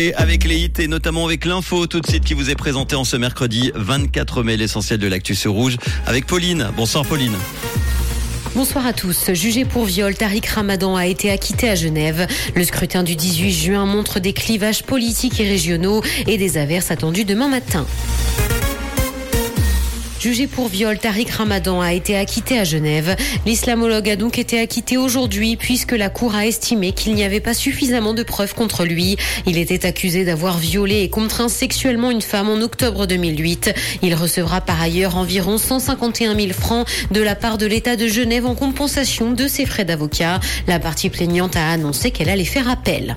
Et avec les hits et notamment avec l'info tout de suite qui vous est présentée en ce mercredi 24 mai, l'essentiel de l'actu rouge avec Pauline. Bonsoir Pauline. Bonsoir à tous. Jugé pour viol, Tariq Ramadan a été acquitté à Genève. Le scrutin du 18 juin montre des clivages politiques et régionaux et des averses attendues demain matin. Jugé pour viol, Tariq Ramadan a été acquitté à Genève. L'islamologue a donc été acquitté aujourd'hui puisque la Cour a estimé qu'il n'y avait pas suffisamment de preuves contre lui. Il était accusé d'avoir violé et contraint sexuellement une femme en octobre 2008. Il recevra par ailleurs environ 151 000 francs de la part de l'État de Genève en compensation de ses frais d'avocat. La partie plaignante a annoncé qu'elle allait faire appel.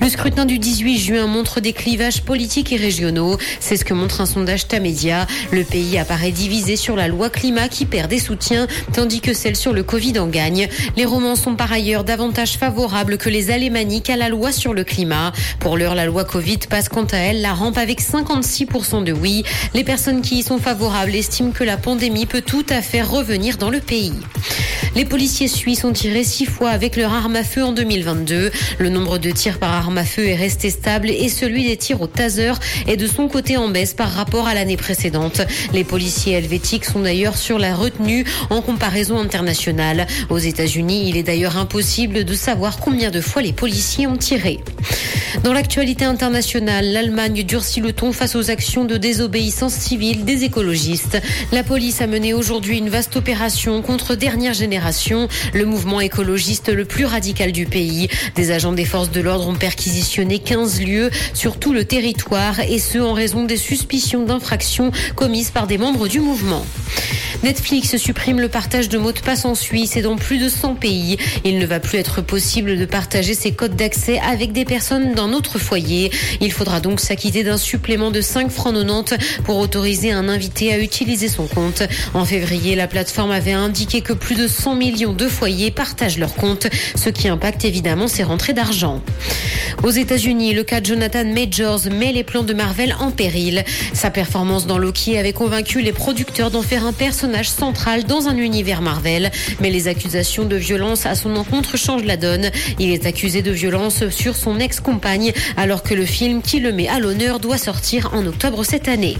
Le scrutin du 18 juin montre des clivages politiques et régionaux. C'est ce que montre un sondage Tamedia. Le pays apparaît divisé sur la loi climat qui perd des soutiens, tandis que celle sur le Covid en gagne. Les romans sont par ailleurs davantage favorables que les alémaniques à la loi sur le climat. Pour l'heure, la loi Covid passe quant à elle la rampe avec 56% de oui. Les personnes qui y sont favorables estiment que la pandémie peut tout à fait revenir dans le pays. Les policiers suisses ont tiré six fois avec leur arme à feu en 2022. Le nombre de tirs par arme à feu est resté stable et celui des tirs au taser est de son côté en baisse par rapport à l'année précédente. Les policiers helvétiques sont d'ailleurs sur la retenue en comparaison internationale. Aux États-Unis, il est d'ailleurs impossible de savoir combien de fois les policiers ont tiré. Dans l'actualité internationale, l'Allemagne durcit le ton face aux actions de désobéissance civile des écologistes. La police a mené aujourd'hui une vaste opération contre Dernière Génération, le mouvement écologiste le plus radical du pays. Des agents des forces de l'ordre ont perquisitionné 15 lieux sur tout le territoire et ce en raison des suspicions d'infractions commises par des membres du mouvement. Netflix supprime le partage de mots de passe en Suisse et dans plus de 100 pays. Il ne va plus être possible de partager ses codes d'accès avec des personnes d'un autre foyer. Il faudra donc s'acquitter d'un supplément de 5 francs 90 pour autoriser un invité à utiliser son compte. En février, la plateforme avait indiqué que plus de 100 millions de foyers partagent leur compte, ce qui impacte évidemment ses rentrées d'argent. Aux États-Unis, le cas de Jonathan Majors met les plans de Marvel en péril. Sa performance dans Loki avait convaincu les producteurs d'en faire un personnage central dans un univers Marvel. Mais les accusations de violence à son encontre changent la donne. Il est accusé de violence sur son ex-compagne alors que le film qui le met à l'honneur doit sortir en octobre cette année.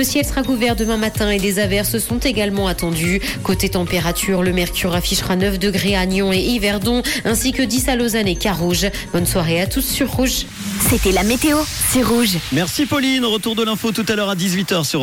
Le ciel sera couvert demain matin et des averses sont également attendues. Côté température, le mercure affichera 9 degrés à Nyon et Yverdon, ainsi que 10 à Lausanne et Carouge. Bonne soirée à tous sur Rouge. C'était la météo, c'est Rouge. Merci Pauline, retour de l'info tout à l'heure à 18h sur